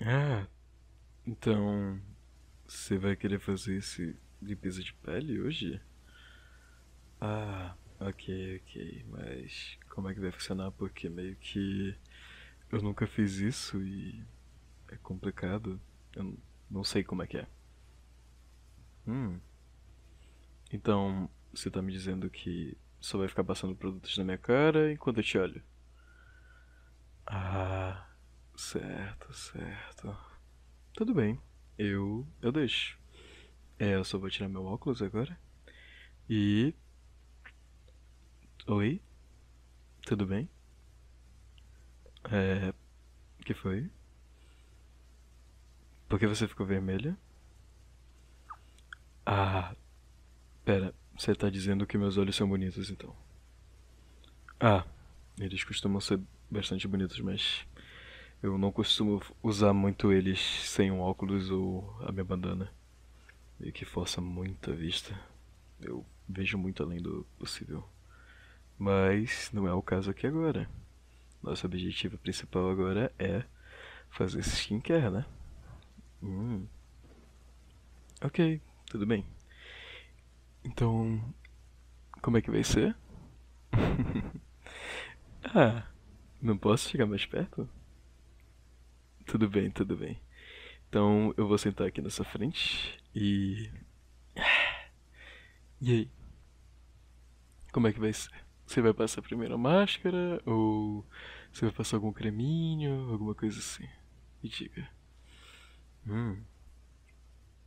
Ah, então você vai querer fazer esse limpeza de pele hoje? Ah, ok, ok, mas como é que vai funcionar? Porque meio que eu nunca fiz isso e é complicado. Eu não sei como é que é. Hum, então você tá me dizendo que só vai ficar passando produtos na minha cara enquanto eu te olho? Ah, certo, certo. Tudo bem, eu eu deixo. É, eu só vou tirar meu óculos agora. E. Oi? Tudo bem? É. O que foi? Por que você ficou vermelha? Ah, pera, você tá dizendo que meus olhos são bonitos então. Ah, eles costumam ser bastante bonitos, mas eu não costumo usar muito eles sem um óculos ou a minha bandana. Meio que força muito a vista. Eu vejo muito além do possível. Mas não é o caso aqui agora. Nosso objetivo principal agora é fazer esse skincare, né? Hum. Ok, tudo bem. Então, como é que vai ser? ah, não posso chegar mais perto? Tudo bem, tudo bem. Então eu vou sentar aqui nessa frente e. E aí? Como é que vai ser? Você vai passar primeiro a máscara ou você vai passar algum creminho, alguma coisa assim? Me diga. Hum.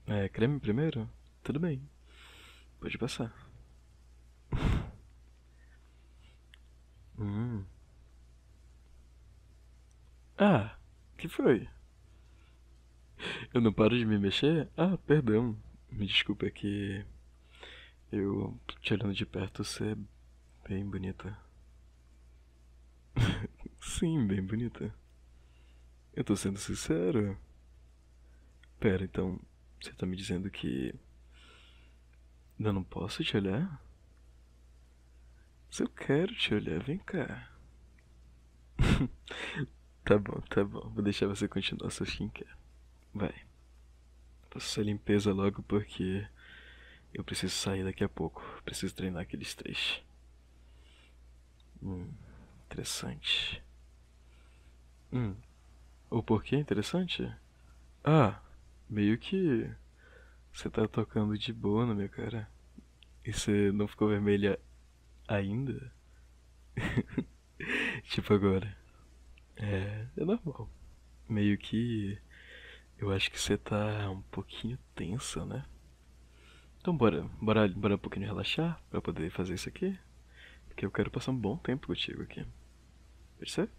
É, creme primeiro? Tudo bem. Pode passar. Hum. Ah, que foi? Eu não paro de me mexer? Ah, perdão. Me desculpa é que eu olhando de perto você é bem bonita. Sim, bem bonita. Eu tô sendo sincero. Pera, então você tá me dizendo que eu não posso te olhar? Se eu quero te olhar, vem cá. tá bom, tá bom. Vou deixar você continuar seu skincare. Vai. Faça essa limpeza logo porque eu preciso sair daqui a pouco. Preciso treinar aqueles três. Hum, interessante. Hum, o porquê interessante? Ah, meio que você tá tocando de boa na minha cara. E você não ficou vermelha ainda? tipo agora. É, é normal. Meio que eu acho que você tá um pouquinho tensa, né? Então bora, bora, bora um pouquinho relaxar pra poder fazer isso aqui. Porque eu quero passar um bom tempo contigo aqui. Ser?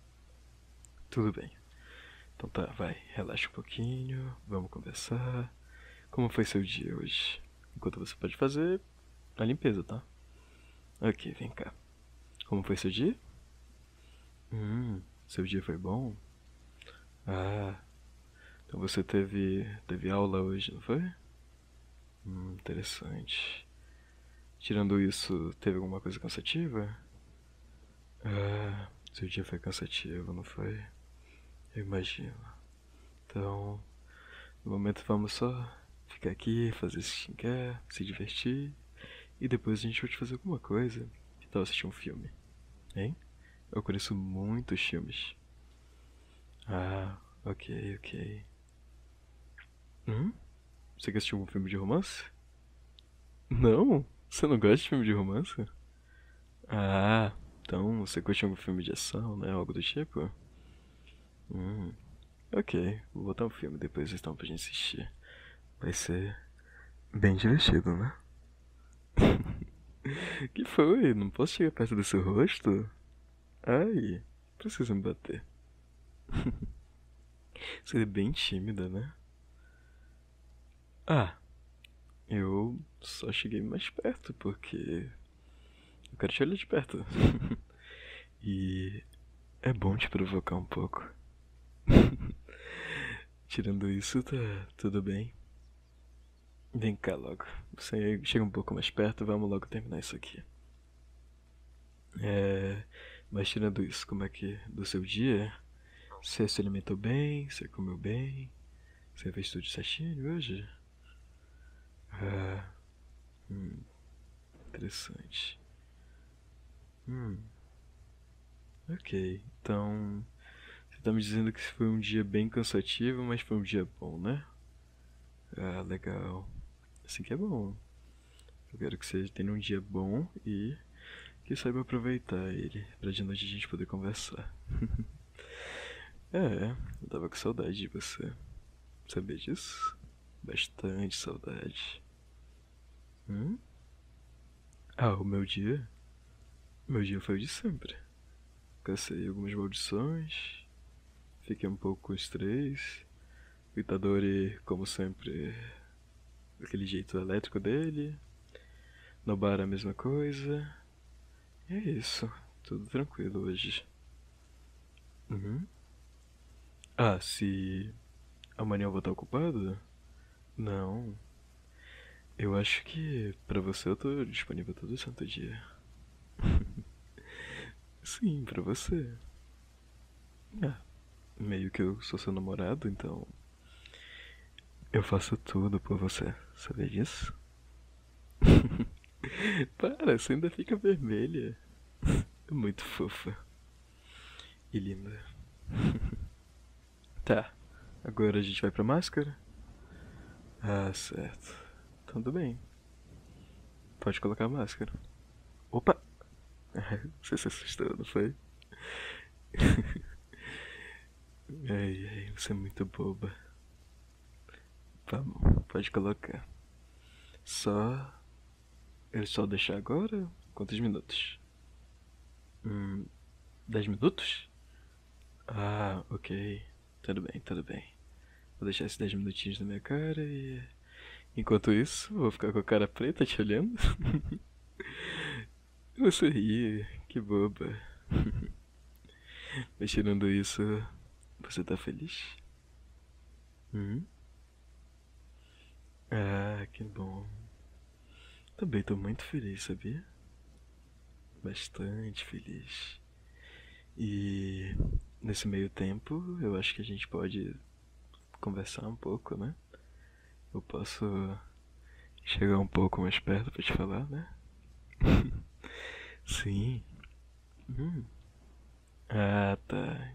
Tudo bem. Então tá, vai, relaxa um pouquinho, vamos conversar. Como foi seu dia hoje? Enquanto você pode fazer a limpeza, tá? Ok, vem cá. Como foi seu dia? Hum, seu dia foi bom? Ah, então você teve, teve aula hoje, não foi? Hum, interessante. Tirando isso, teve alguma coisa cansativa? Ah, seu dia foi cansativo, não foi? Eu imagino. Então, no momento vamos só ficar aqui, fazer skincare, se divertir. E depois a gente vai te fazer alguma coisa. Que tal assistir um filme? Hein? Eu conheço muitos filmes. Ah, ok, ok. Hum? Você quer assistir um filme de romance? Não? Você não gosta de filme de romance? Ah, então você curte algum filme de ação, né? Algo do tipo? Hum, ok. Vou botar um filme depois então pra gente assistir. Vai ser bem divertido, né? que foi? Não posso chegar perto do seu rosto? Ai, precisa me bater. Você é bem tímida, né? Ah, eu só cheguei mais perto porque eu quero te olhar de perto. e é bom te provocar um pouco. Tirando isso, tá tudo bem. Vem cá logo. Você chega um pouco mais perto, vamos logo terminar isso aqui. É. Mas tirando isso, como é que. do seu dia? Você se alimentou bem? Você comeu bem? Você fez tudo certinho hoje? Ah, hum, interessante. Hum, ok. Então, você tá me dizendo que foi um dia bem cansativo, mas foi um dia bom, né? Ah, legal. Assim que é bom. Eu quero que você tenha um dia bom e que saiba aproveitar ele pra de noite a gente poder conversar. é, eu tava com saudade de você. Sabia disso? Bastante saudade. Hum? Ah, o meu dia? Meu dia foi o de sempre. Cacei algumas maldições. Fiquei um pouco com estresse. O Itadori, como sempre, aquele jeito elétrico dele. No bar a mesma coisa. É isso. Tudo tranquilo hoje. Uhum. Ah, se amanhã eu vou estar ocupado? Não. Eu acho que pra você eu tô disponível todo santo dia. Sim, pra você. Ah, meio que eu sou seu namorado, então. Eu faço tudo por você, sabia disso? Para, você ainda fica vermelha. É muito fofa. E linda. Tá, agora a gente vai pra máscara? Ah, certo. Então, tudo bem. Pode colocar a máscara. Opa! Você se assustou, não foi? ai, ai, você é muito boba. Vamos, pode colocar. Só. Ele só deixar agora? Quantos minutos? Hum. Dez minutos? Ah, ok. Tudo bem, tudo bem. Vou deixar esses dez minutinhos na minha cara e. Enquanto isso, vou ficar com a cara preta te olhando. Você ri, que boba. Mas tirando isso, você tá feliz? Hum? Ah, que bom. Também tô muito feliz, sabia? Bastante feliz. E nesse meio tempo, eu acho que a gente pode conversar um pouco, né? Eu posso chegar um pouco mais perto pra te falar, né? Sim. Hum. Ah, tá.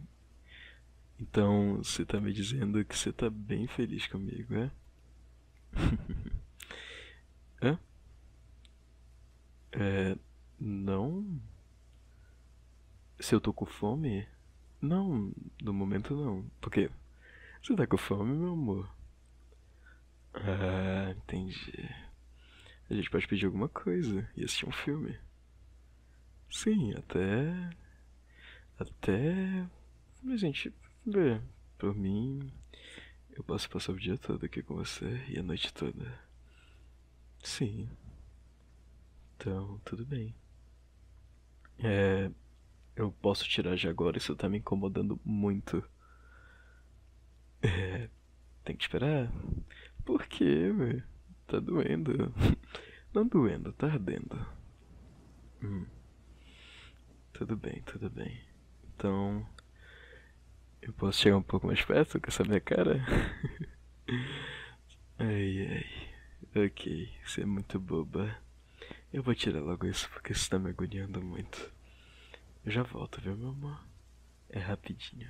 Então você tá me dizendo que você tá bem feliz comigo, é? Hã? É. Não. Se eu tô com fome? Não, no momento não. Por quê? Você tá com fome, meu amor? Ah, entendi. A gente pode pedir alguma coisa e assistir um filme. Sim, até. Até. A gente vê. Por mim, eu posso passar o dia todo aqui com você e a noite toda. Sim. Então, tudo bem. É. Eu posso tirar já agora, isso tá me incomodando muito. É. Tem que esperar? Por quê, velho? Tá doendo. Não doendo, tá ardendo. Hum. Tudo bem, tudo bem. Então. Eu posso chegar um pouco mais perto com essa minha cara? ai, ai. Ok, você é muito boba. Eu vou tirar logo isso porque isso tá me agoniando muito. Eu já volto, viu, meu amor? É rapidinho.